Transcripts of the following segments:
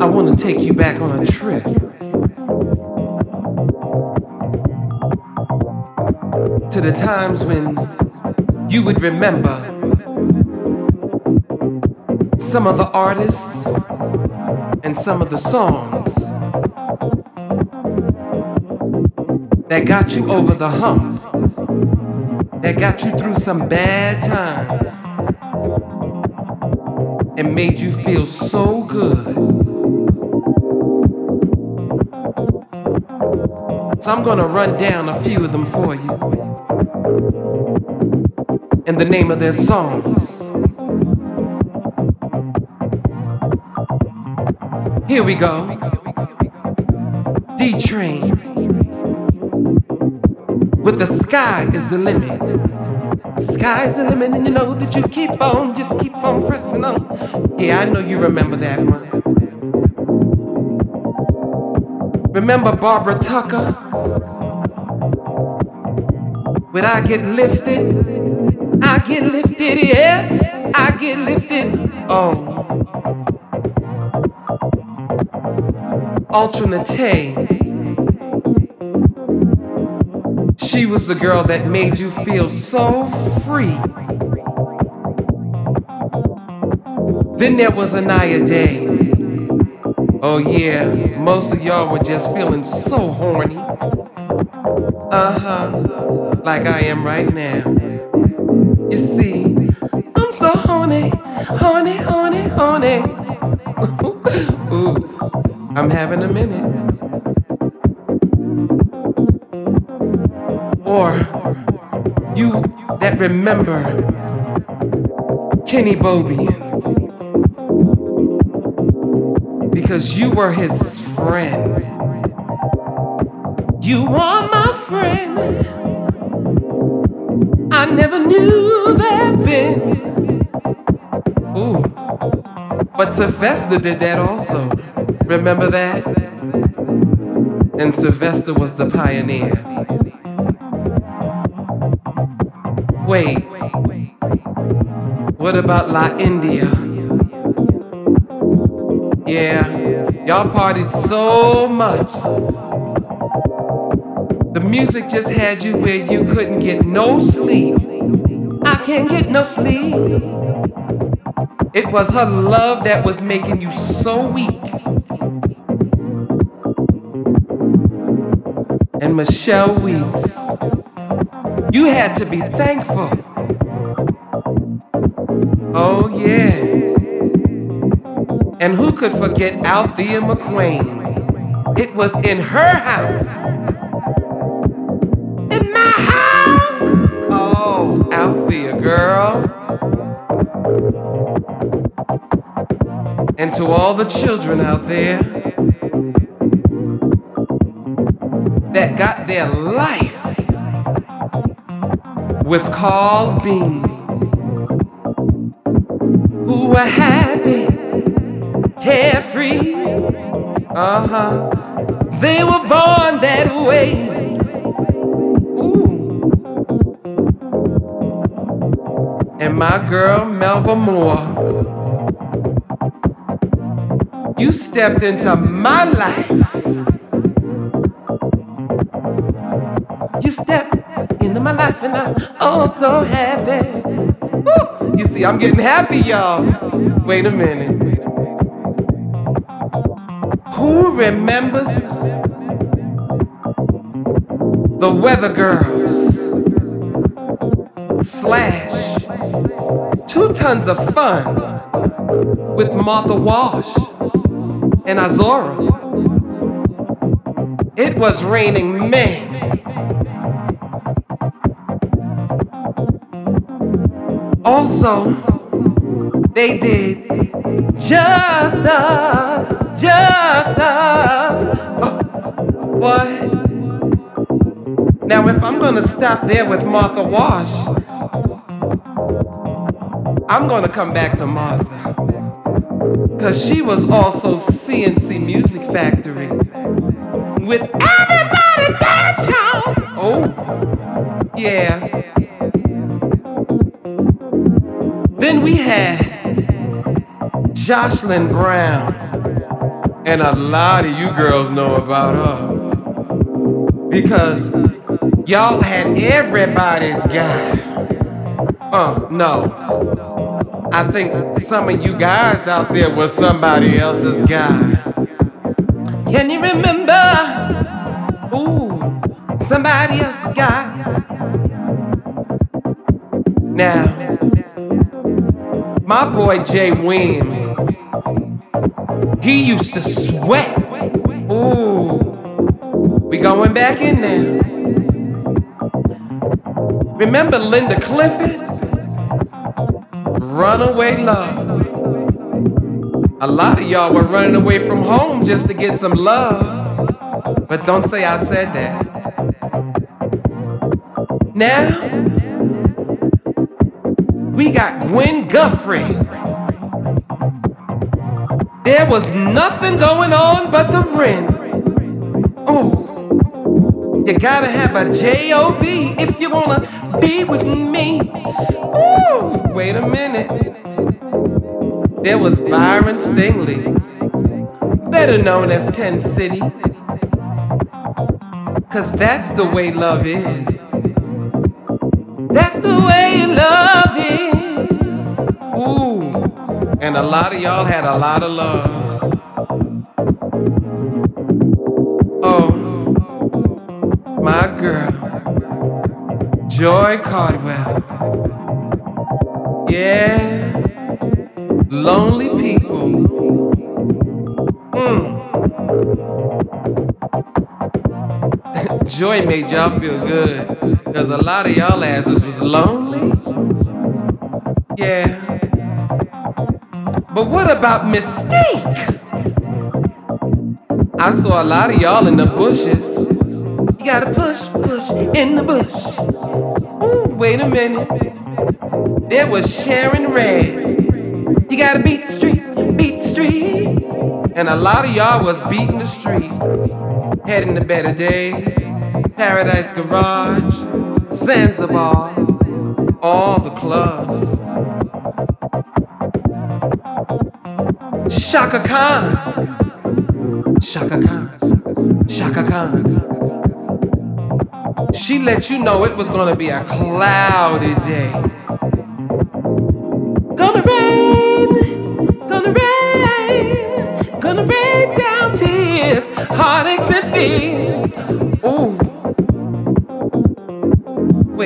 I want to take you back on a trip. To the times when you would remember some of the artists and some of the songs that got you over the hump, that got you through some bad times, and made you feel so good. So I'm gonna run down a few of them for you in the name of their songs. Here we go. D Train. With the sky is the limit. Sky's the limit, and you know that you keep on, just keep on pressing on. Yeah, I know you remember that one. Remember Barbara Tucker? When I get lifted, I get lifted, yes, I get lifted. Oh. Alternate. She was the girl that made you feel so free. Then there was Inaya Day. Oh, yeah, most of y'all were just feeling so horny. Uh huh, like I am right now. You see, I'm so horny, horny, horny, horny. Ooh, I'm having a minute. Or you that remember Kenny Bobien because you were his friend. You are my friend. I never knew that been. Ooh, but Sylvester did that also. Remember that? And Sylvester was the pioneer. Wait, what about La India? Yeah, y'all partied so much. The music just had you where you couldn't get no sleep. I can't get no sleep. It was her love that was making you so weak. And Michelle Weeks. You had to be thankful. Oh, yeah. And who could forget Althea McQueen? It was in her house. In my house! Oh, Althea, girl. And to all the children out there that got their life with Carl Bean, who were happy, carefree. Uh huh. They were born that way. Ooh. And my girl Melba Moore, you stepped into my life. You stepped into my life and I'm oh so happy. Woo! You see, I'm getting happy, y'all. Wait a minute. Who remembers the Weather Girls? Slash. Two tons of fun with Martha Wash and Izora. It was raining men. Also, they did just us, just us. Oh, what? Now, if I'm gonna stop there with Martha Wash, I'm gonna come back to Martha. Cause she was also C+C Music Factory with everybody dance, y'all. Oh, yeah. Then we had Jocelyn Brown. And a lot of you girls know about her. Because y'all had everybody's guy. Oh, no. I think some of you guys out there was somebody else's guy. Can you remember? Ooh, somebody else's guy. Now, my boy Jay Williams, he used to sweat. Ooh, we going back in there. Remember Linda Clifford? Runaway love. A lot of y'all were running away from home just to get some love. But don't say I said that. Now, we got Gwen Guthrie. There was nothing going on but the rent. Oh, you gotta have a J-O-B if you wanna be with me. Ooh, wait a minute. There was Byron Stingley, better known as Ten City. Cause that's the way love is. That's the way love is. Ooh, and a lot of y'all had a lot of loves. Oh, my girl, Joy Cardwell. Yeah, lonely people. Joy made y'all feel good, cause a lot of y'all asses was lonely. Yeah. But what about mistake? I saw a lot of y'all in the bushes. You gotta push, push in the bush. Ooh, wait a minute. There was Sharon Redd. You gotta beat the street, beat the street. And a lot of y'all was beating the street. Heading to better days. Paradise Garage, Zanzibar, all the clubs. Chaka Khan. Chaka Khan. Chaka Khan. She let you know it was gonna be a cloudy day. Gonna rain, gonna rain, gonna rain down tears, heartaches and fears.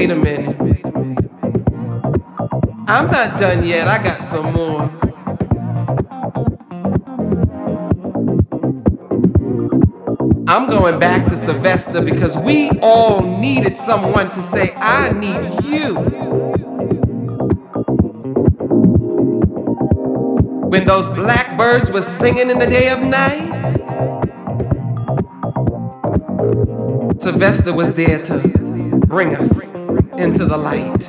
Wait a minute. I'm not done yet, I got some more. I'm going back to Sylvester because we all needed someone to say, I need you. When those blackbirds were singing in the day of night, Sylvester was there to bring us into the light.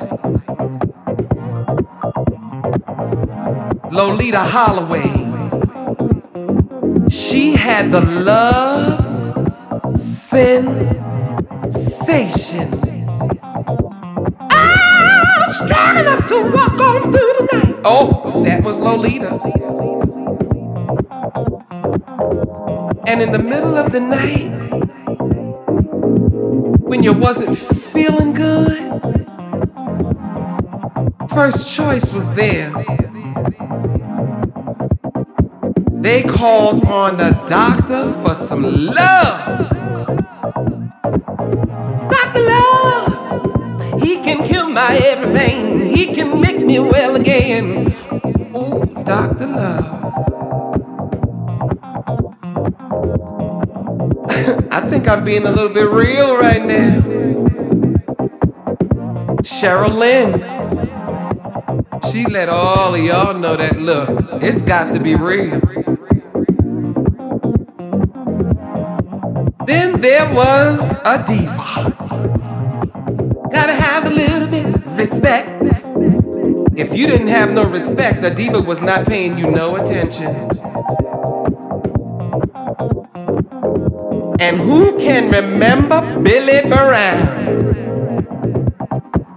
Loleatta Holloway, she had the love sensation. I'm strong enough to walk on through the night. Oh, that was Lolita. And in the middle of the night, when you wasn't feeling good, first choice was there. They called on the doctor for some love. Dr. Love, he can cure my every pain. He can make me well again. Ooh, Dr. Love. I think I'm being a little bit real right now. Cheryl Lynn. Let all of y'all know that look, it's got to be real. Then there was a diva. Gotta have a little bit respect. If you didn't have no respect, the diva was not paying you no attention. And who can remember Billy Brown?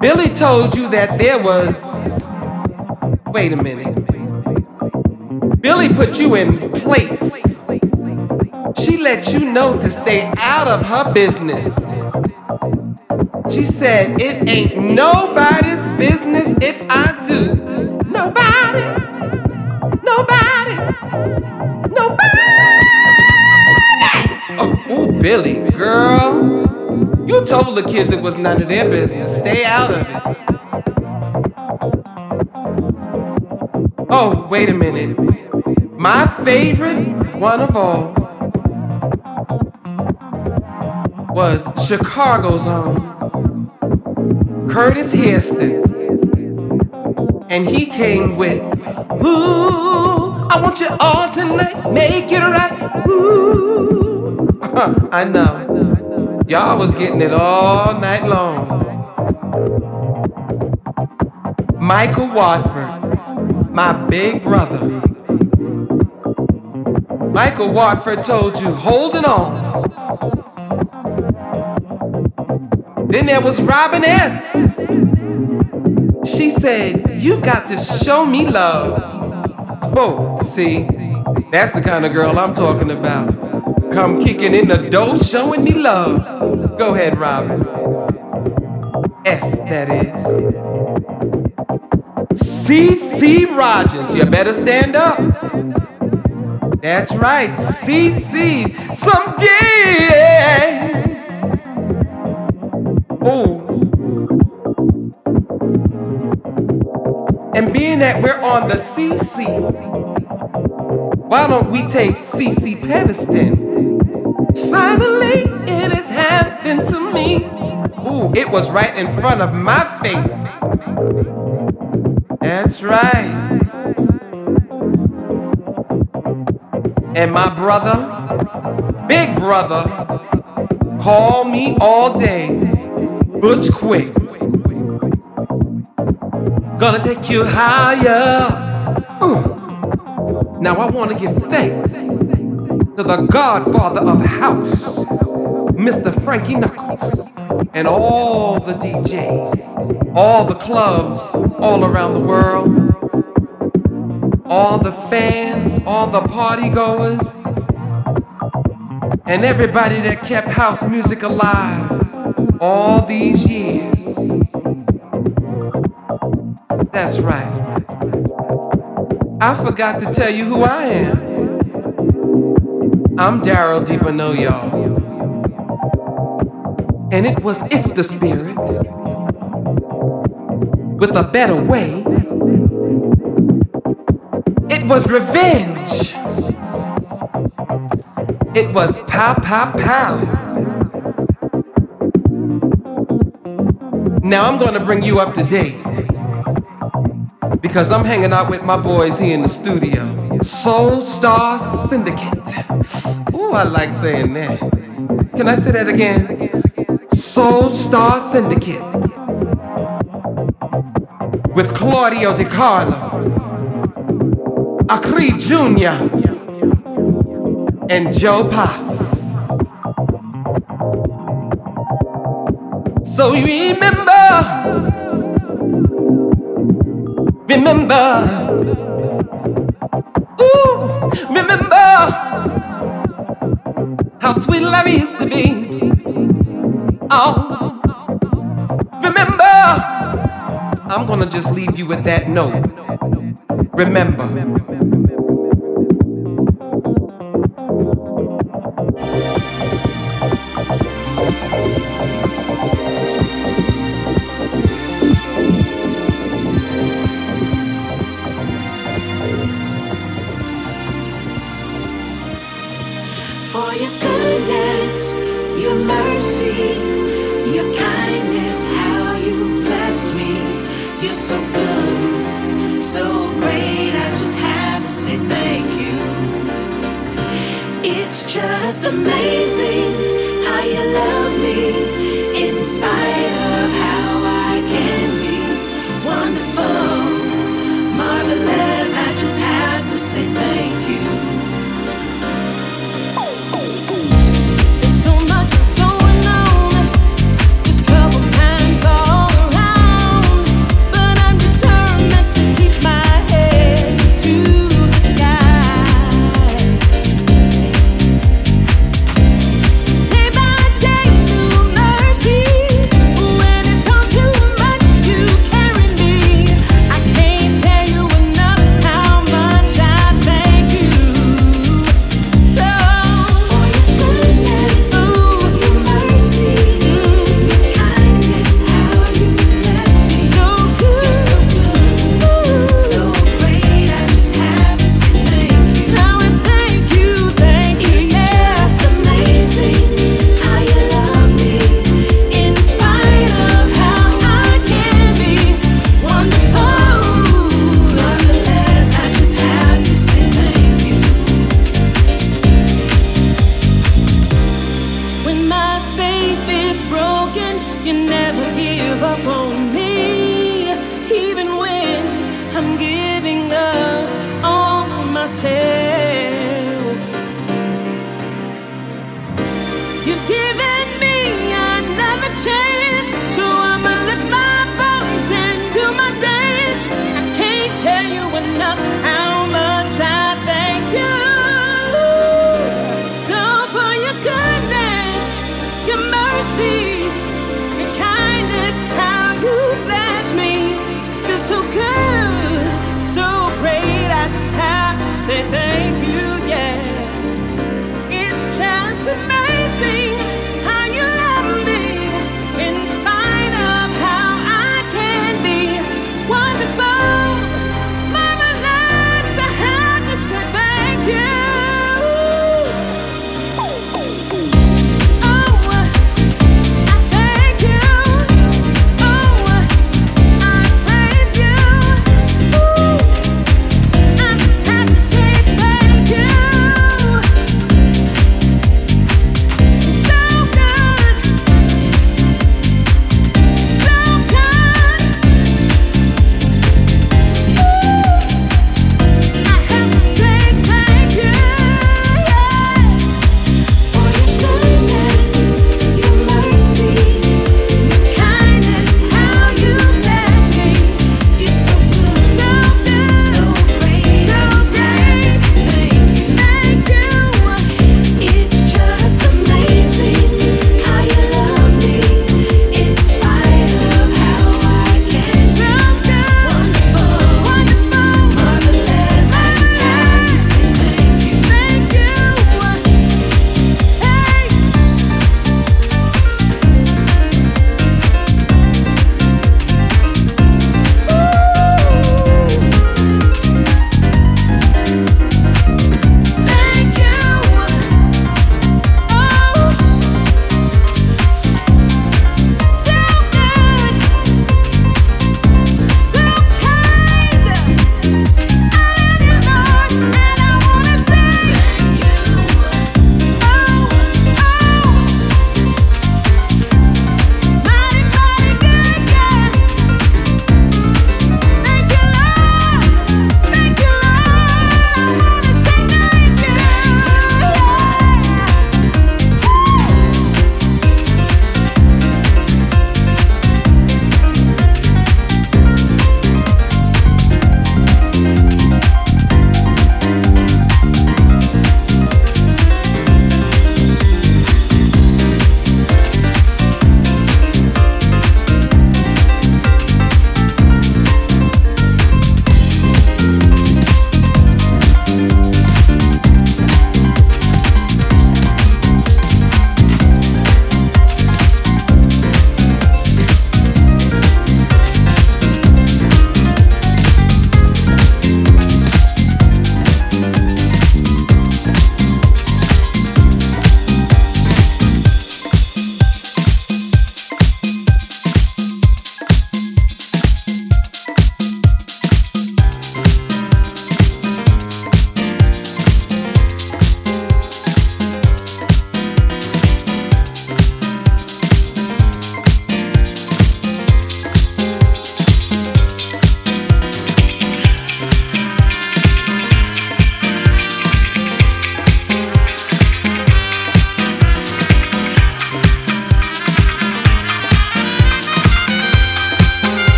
Billy told you that there was wait a minute. Billy put you in place. She let you know to stay out of her business. She said, It ain't nobody's business if I do. Nobody, nobody, nobody. Oh, ooh, Billy, girl. You told the kids it was none of their business. Stay out of it. Oh, wait a minute. My favorite one of all was Chicago's own Curtis Hairston. And he came with, Ooh, I want you all tonight, make it right. Ooh. I know. Y'all was getting it all night long. Michael Watford, my big brother. Michael Watford told you, holding on. Then there was Robin S. She said, You've got to show me love. Oh, see, that's the kind of girl I'm talking about. Come kicking in the door, showing me love. Go ahead, Robin. S, that is. C.C. Rogers, you better stand up. That's right, C.C. Someday. Oh. And being that we're on the CC, why don't we take CeCe Peniston? Finally, it has happened to me. Ooh, it was right in front of my face. That's right. And my brother, big brother, call me all day. Butch Quick. Gonna take you higher. Uh. Now I wanna give thanks to the godfather of house, Mr. Frankie Knuckles, and all the DJs, all the clubs all around the world, all the fans, all the party goers, and everybody that kept house music alive all these years. That's right. I forgot to tell you who I am. I'm Darryl D'Bonneau, y'all. And it was It's the Spirit with a better way. It was revenge. It was pow, pow, pow. Now I'm gonna bring you up to date because I'm hanging out with my boys here in the studio. Soul Star Syndicate. Ooh, I like saying that. Can I say that again? Soul Star Syndicate. With Claudio Di Carlo, Acri Jr., and Joe Pass. So remember, remember, ooh, remember how sweet love used to be. Oh, I'm gonna just leave you with that note. Remember.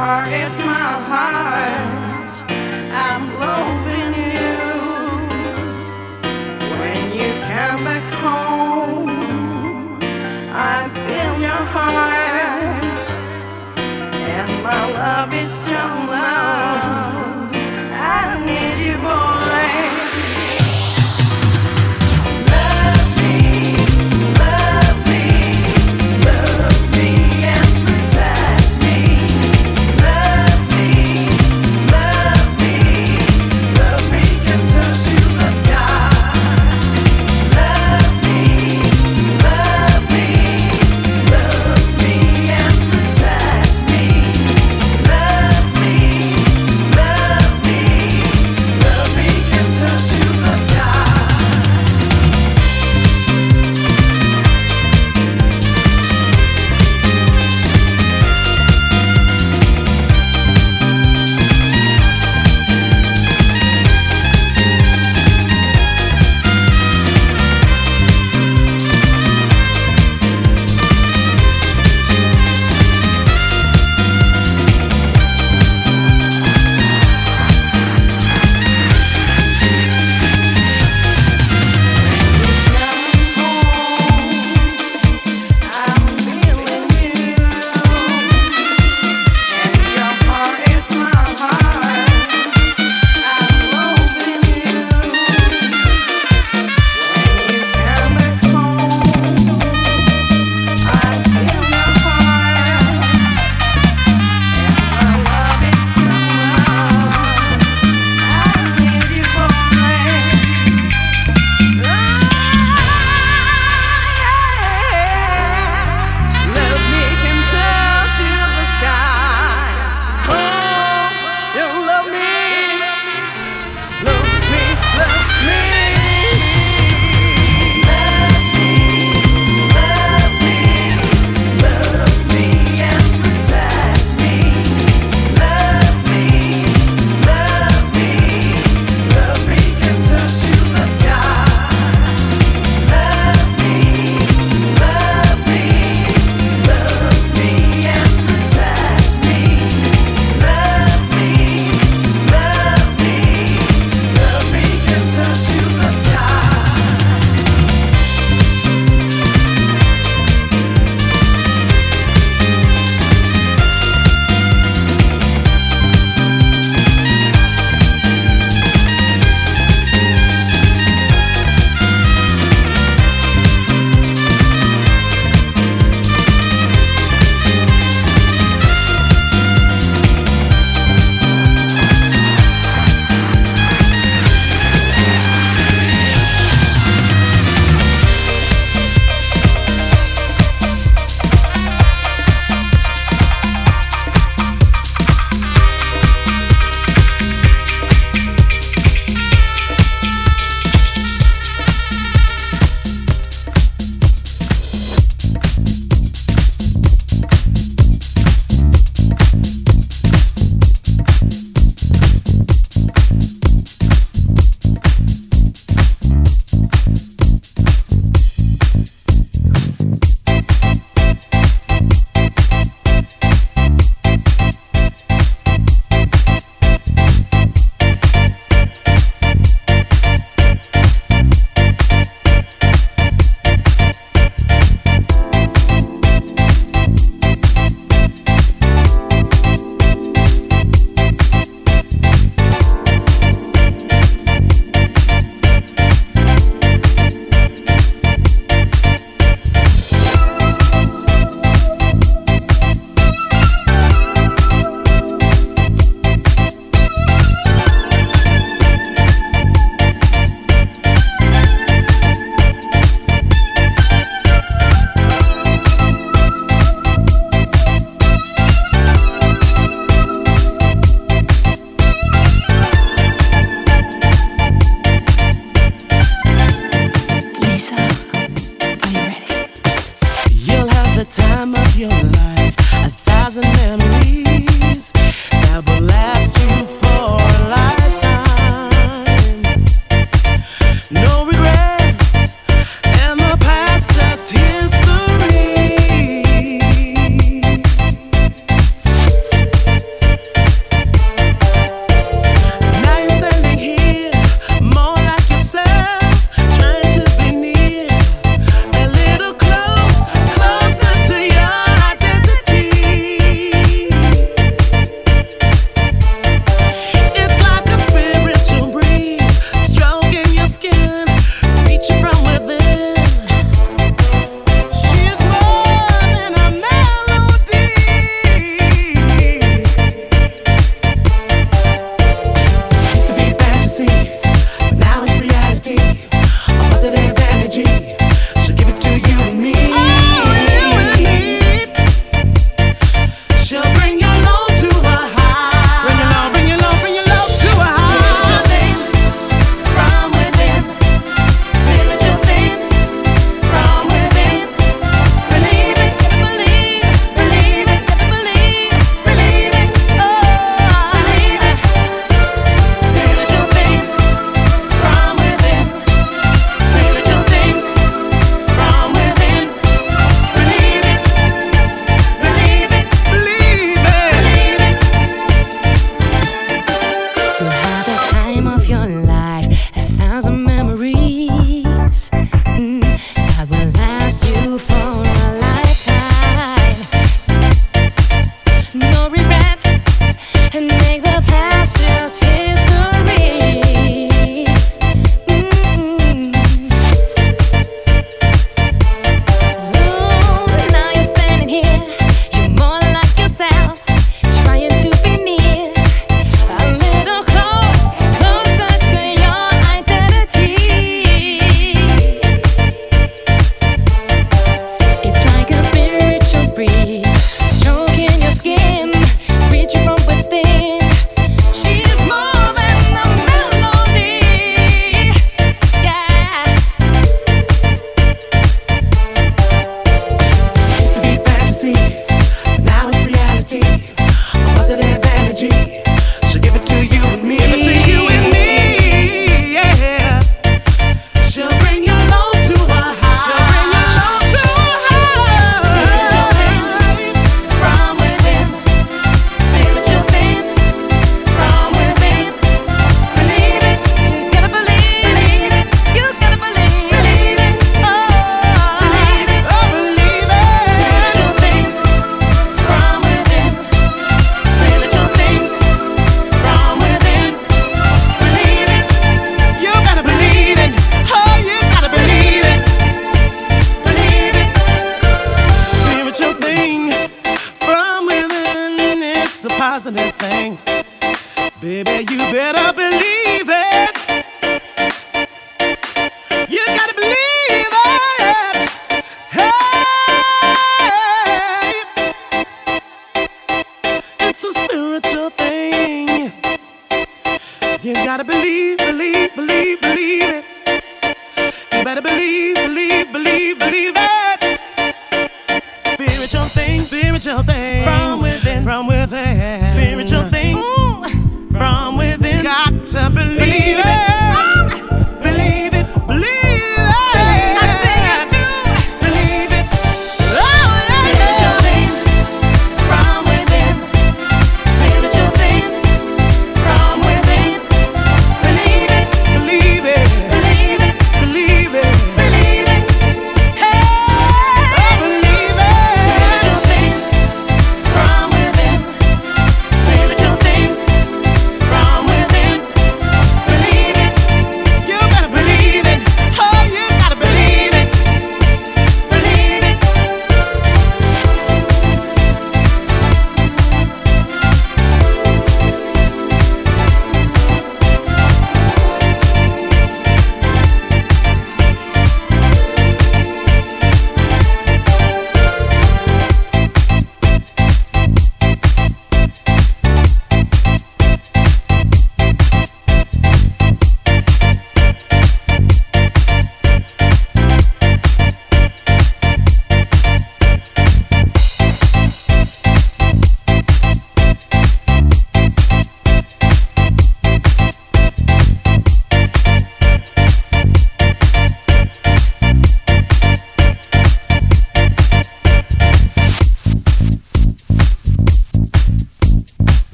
heart, it's my heart.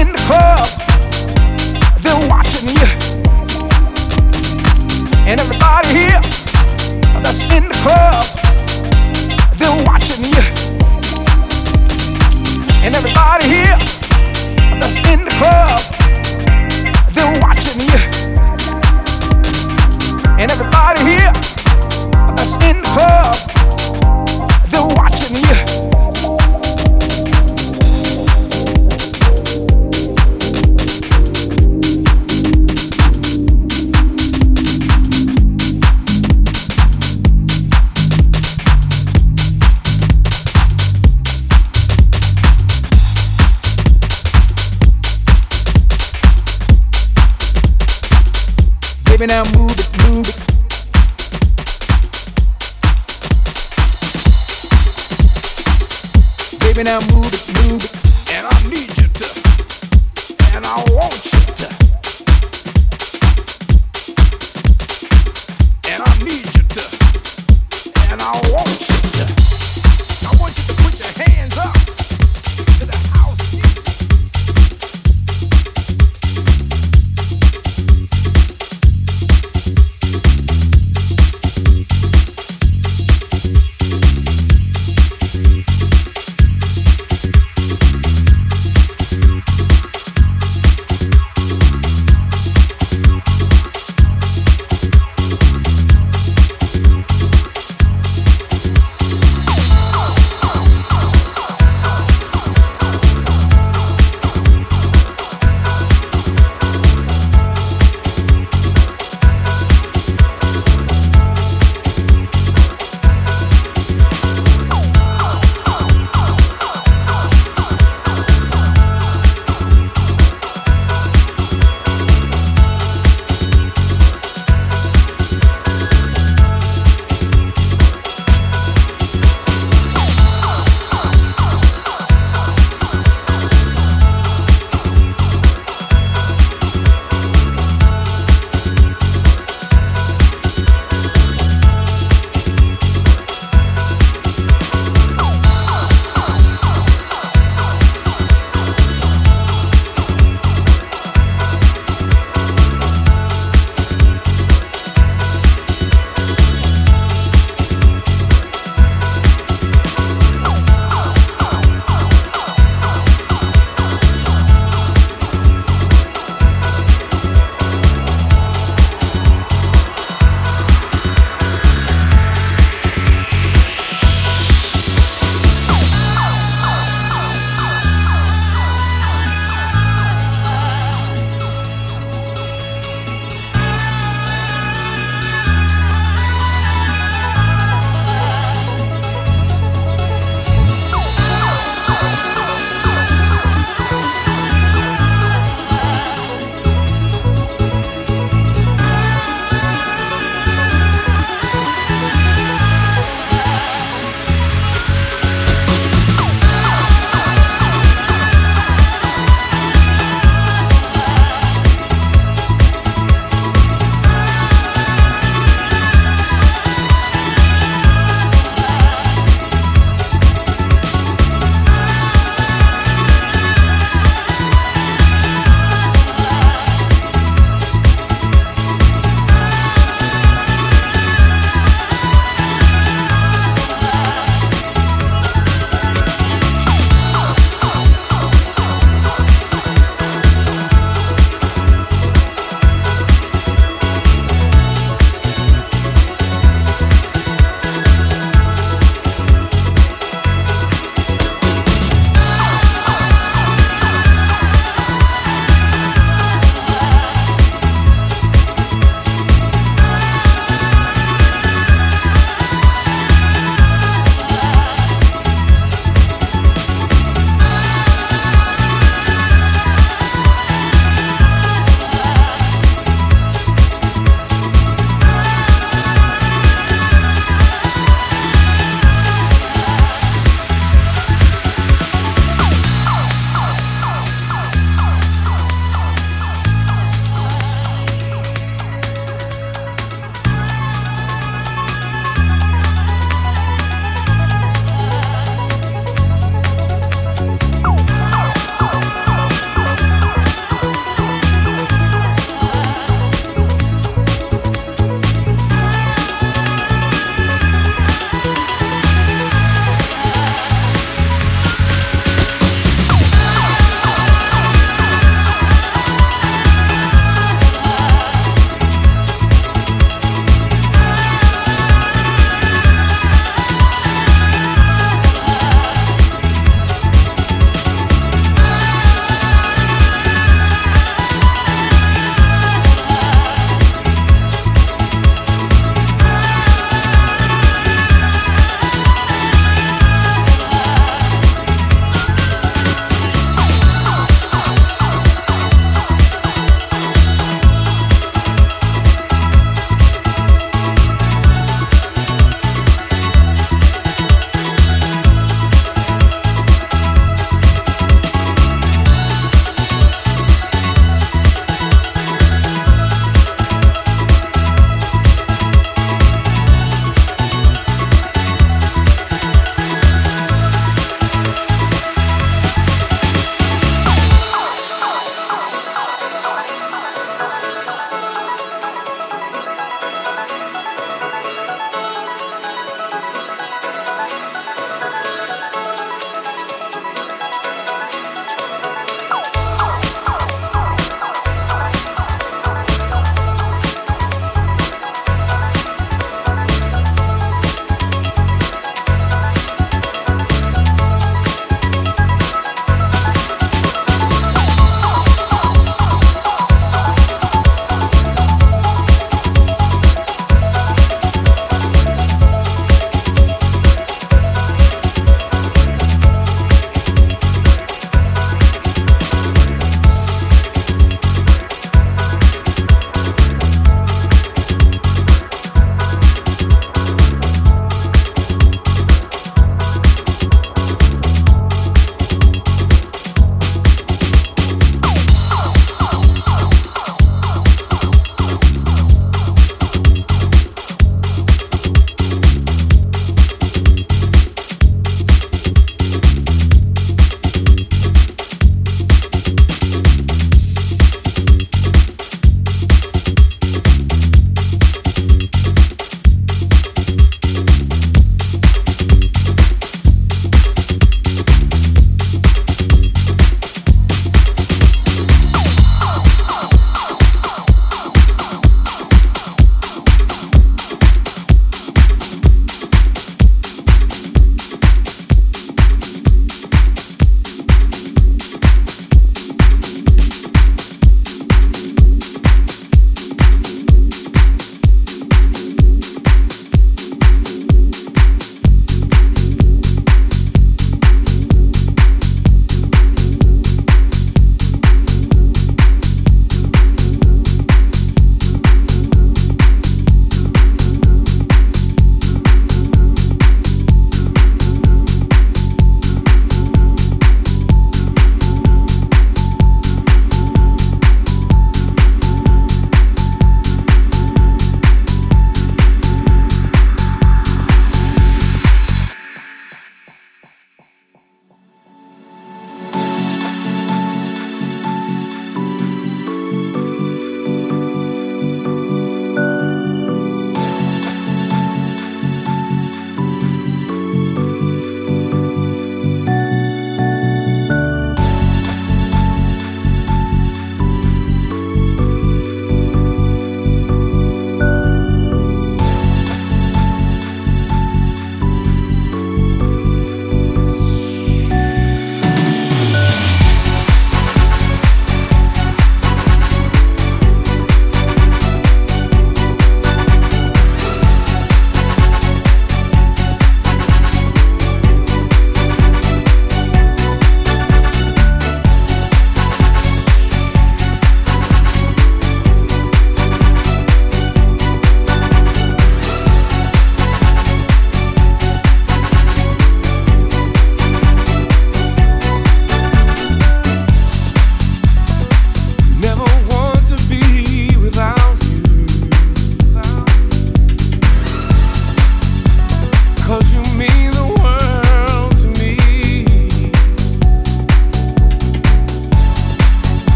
in the club, they're watching. And everybody here that's in the club.